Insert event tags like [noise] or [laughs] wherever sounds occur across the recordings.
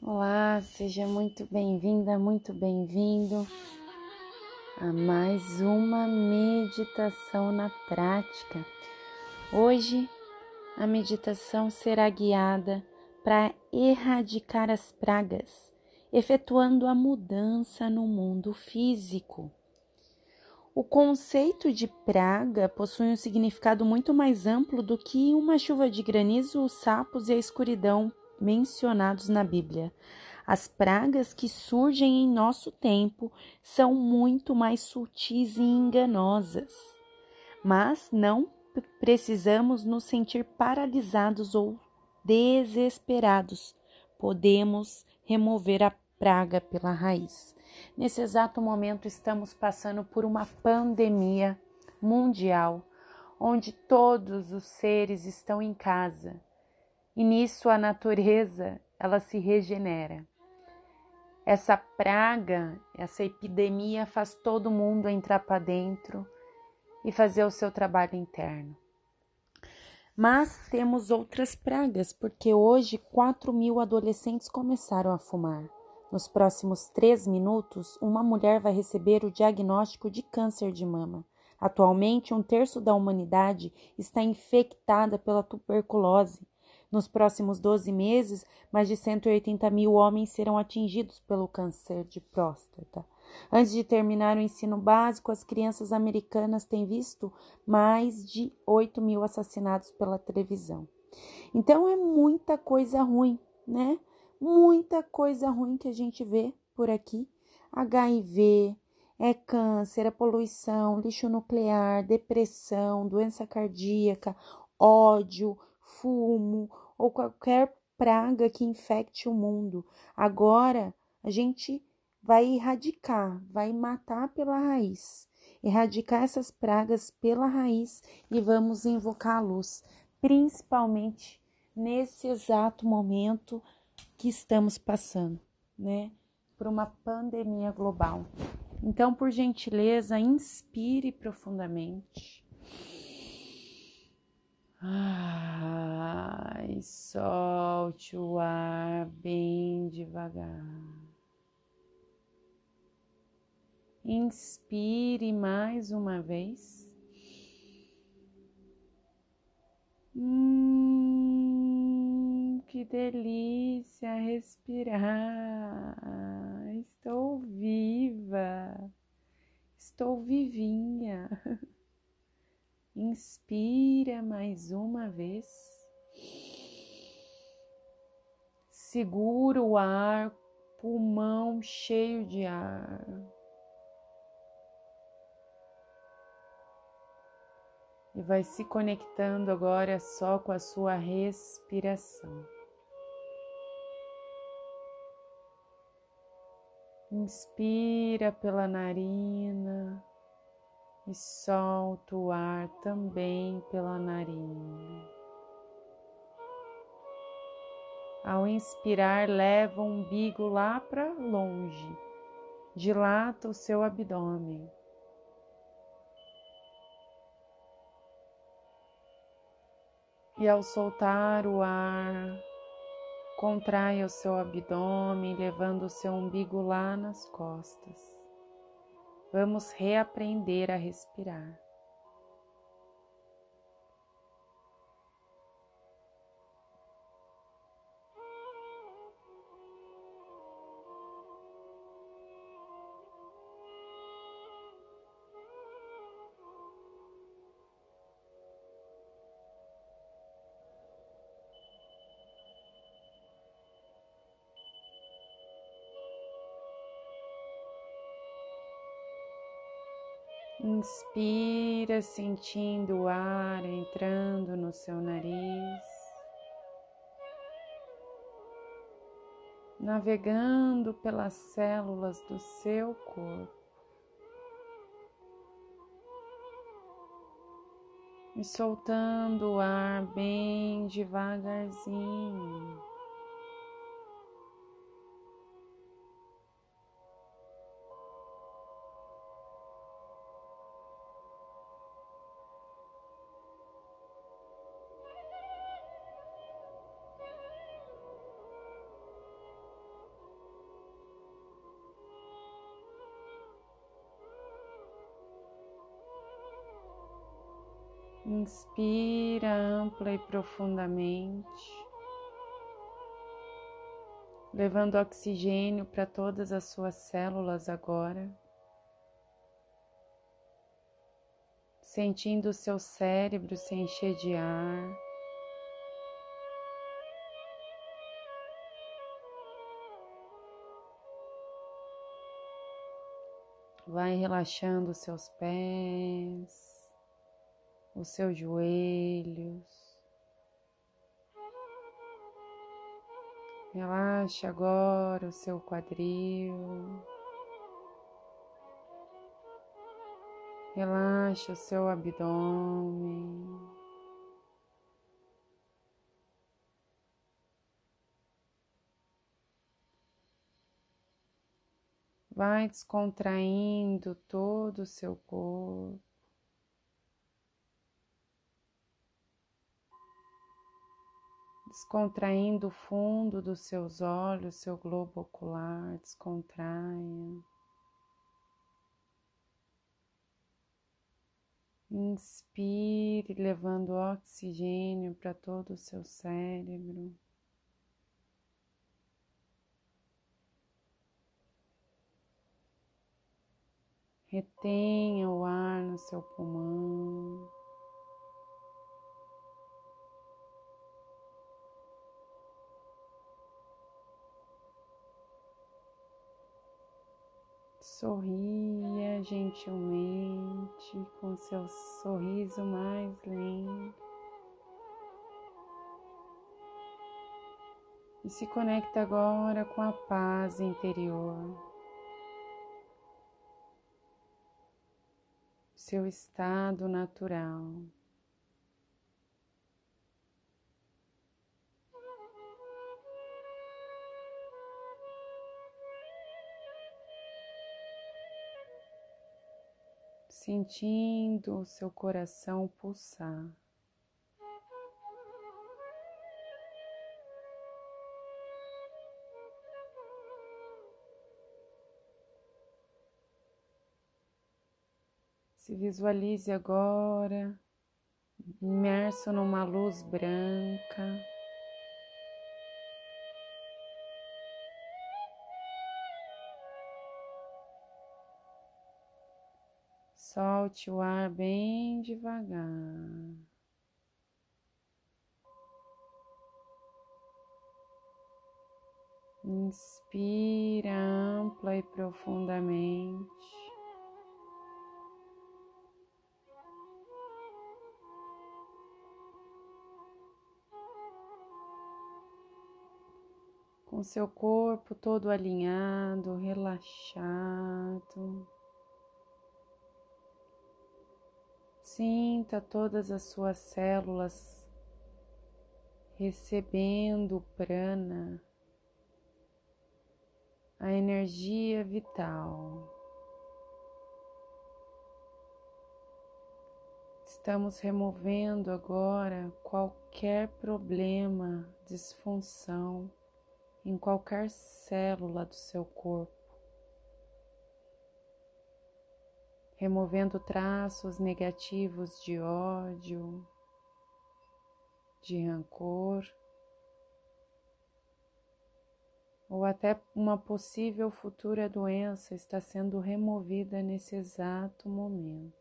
Olá, seja muito bem-vinda, muito bem-vindo a mais uma meditação na prática. Hoje a meditação será guiada para erradicar as pragas, efetuando a mudança no mundo físico. O conceito de praga possui um significado muito mais amplo do que uma chuva de granizo, os sapos e a escuridão mencionados na Bíblia. As pragas que surgem em nosso tempo são muito mais sutis e enganosas. Mas não precisamos nos sentir paralisados ou desesperados. Podemos remover a praga pela raiz. Nesse exato momento, estamos passando por uma pandemia mundial, onde todos os seres estão em casa e nisso a natureza ela se regenera. Essa praga, essa epidemia faz todo mundo entrar para dentro e fazer o seu trabalho interno. Mas temos outras pragas, porque hoje 4 mil adolescentes começaram a fumar. Nos próximos três minutos, uma mulher vai receber o diagnóstico de câncer de mama. Atualmente, um terço da humanidade está infectada pela tuberculose. Nos próximos 12 meses, mais de 180 mil homens serão atingidos pelo câncer de próstata. Antes de terminar o ensino básico, as crianças americanas têm visto mais de 8 mil assassinatos pela televisão. Então é muita coisa ruim, né? muita coisa ruim que a gente vê por aqui. HIV, é câncer, é poluição, lixo nuclear, depressão, doença cardíaca, ódio, fumo ou qualquer praga que infecte o mundo. Agora a gente vai erradicar, vai matar pela raiz, erradicar essas pragas pela raiz e vamos invocar a luz, principalmente nesse exato momento que estamos passando, né? Por uma pandemia global. Então, por gentileza, inspire profundamente. Ai, solte o ar bem devagar. Inspire mais uma vez. Hum que delícia respirar! Estou viva, estou vivinha. [laughs] Inspira mais uma vez. Segura o ar, pulmão cheio de ar. E vai se conectando agora só com a sua respiração. Inspira pela narina e solta o ar também pela narina. Ao inspirar, leva o umbigo lá para longe, dilata o seu abdômen. E ao soltar o ar, Contraia o seu abdômen, levando o seu umbigo lá nas costas. Vamos reaprender a respirar. Inspira, sentindo o ar entrando no seu nariz, navegando pelas células do seu corpo. E soltando o ar bem devagarzinho. Inspira ampla e profundamente, levando oxigênio para todas as suas células agora. Sentindo o seu cérebro se encher de ar. Vai relaxando seus pés os seus joelhos. Relaxe agora o seu quadril. Relaxe o seu abdômen. Vai descontraindo todo o seu corpo. Descontraindo o fundo dos seus olhos, seu globo ocular, descontraia. Inspire, levando oxigênio para todo o seu cérebro. Retenha o ar no seu pulmão. Sorria gentilmente com seu sorriso mais lindo. E se conecta agora com a paz interior. Seu estado natural. Sentindo o seu coração pulsar. Se visualize agora imerso numa luz branca. Solte o ar bem devagar. Inspira ampla e profundamente. Com seu corpo todo alinhado, relaxado. Sinta todas as suas células recebendo prana, a energia vital. Estamos removendo agora qualquer problema, disfunção em qualquer célula do seu corpo. Removendo traços negativos de ódio, de rancor, ou até uma possível futura doença está sendo removida nesse exato momento.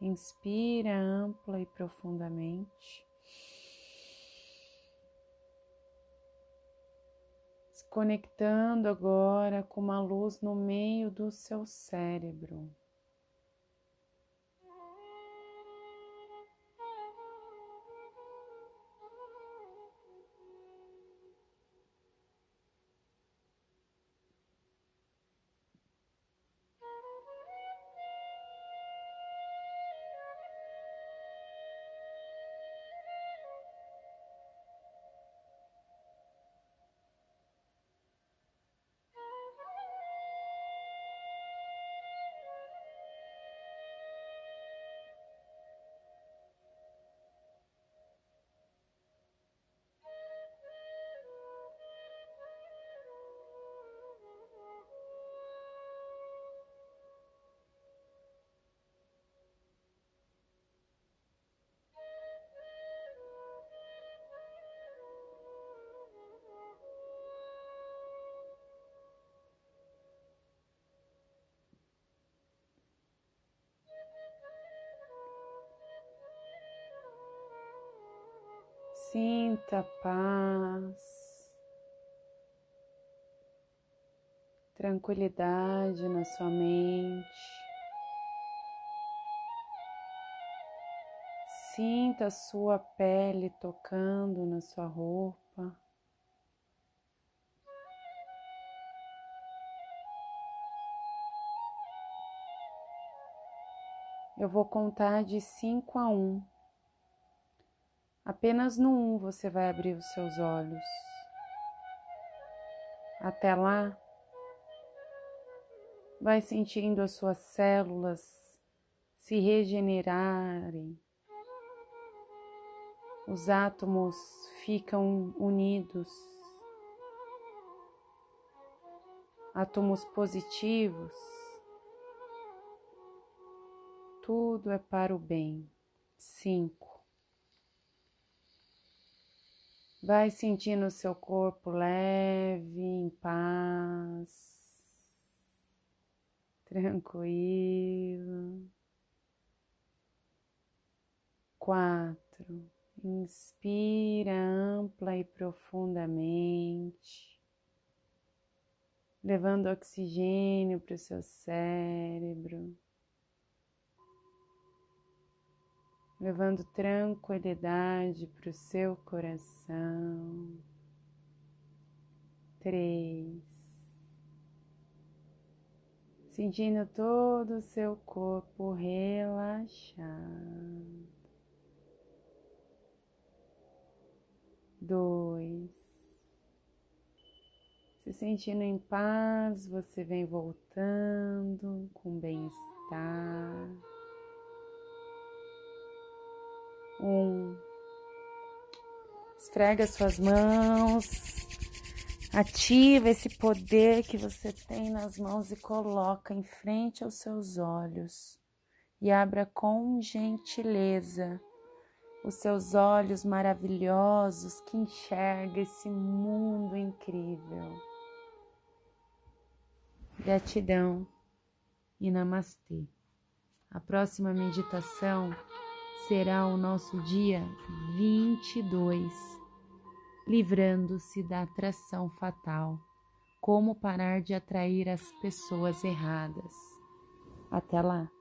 Inspira ampla e profundamente. Conectando agora com uma luz no meio do seu cérebro. Sinta paz, tranquilidade na sua mente. Sinta a sua pele tocando na sua roupa. Eu vou contar de 5 a 1. Um. Apenas no 1 um você vai abrir os seus olhos. Até lá, vai sentindo as suas células se regenerarem. Os átomos ficam unidos. Átomos positivos tudo é para o bem. Cinco. Vai sentindo o seu corpo leve, em paz, tranquilo. Quatro. Inspira ampla e profundamente, levando oxigênio para o seu cérebro. Levando tranquilidade para o seu coração. Três. Sentindo todo o seu corpo relaxado. Dois. Se sentindo em paz, você vem voltando com bem-estar. Um. Esfrega suas mãos. Ativa esse poder que você tem nas mãos e coloca em frente aos seus olhos. E abra com gentileza os seus olhos maravilhosos que enxerga esse mundo incrível. Gratidão e namastê. A próxima meditação será o nosso dia 22, livrando-se da atração fatal. Como parar de atrair as pessoas erradas. Até lá!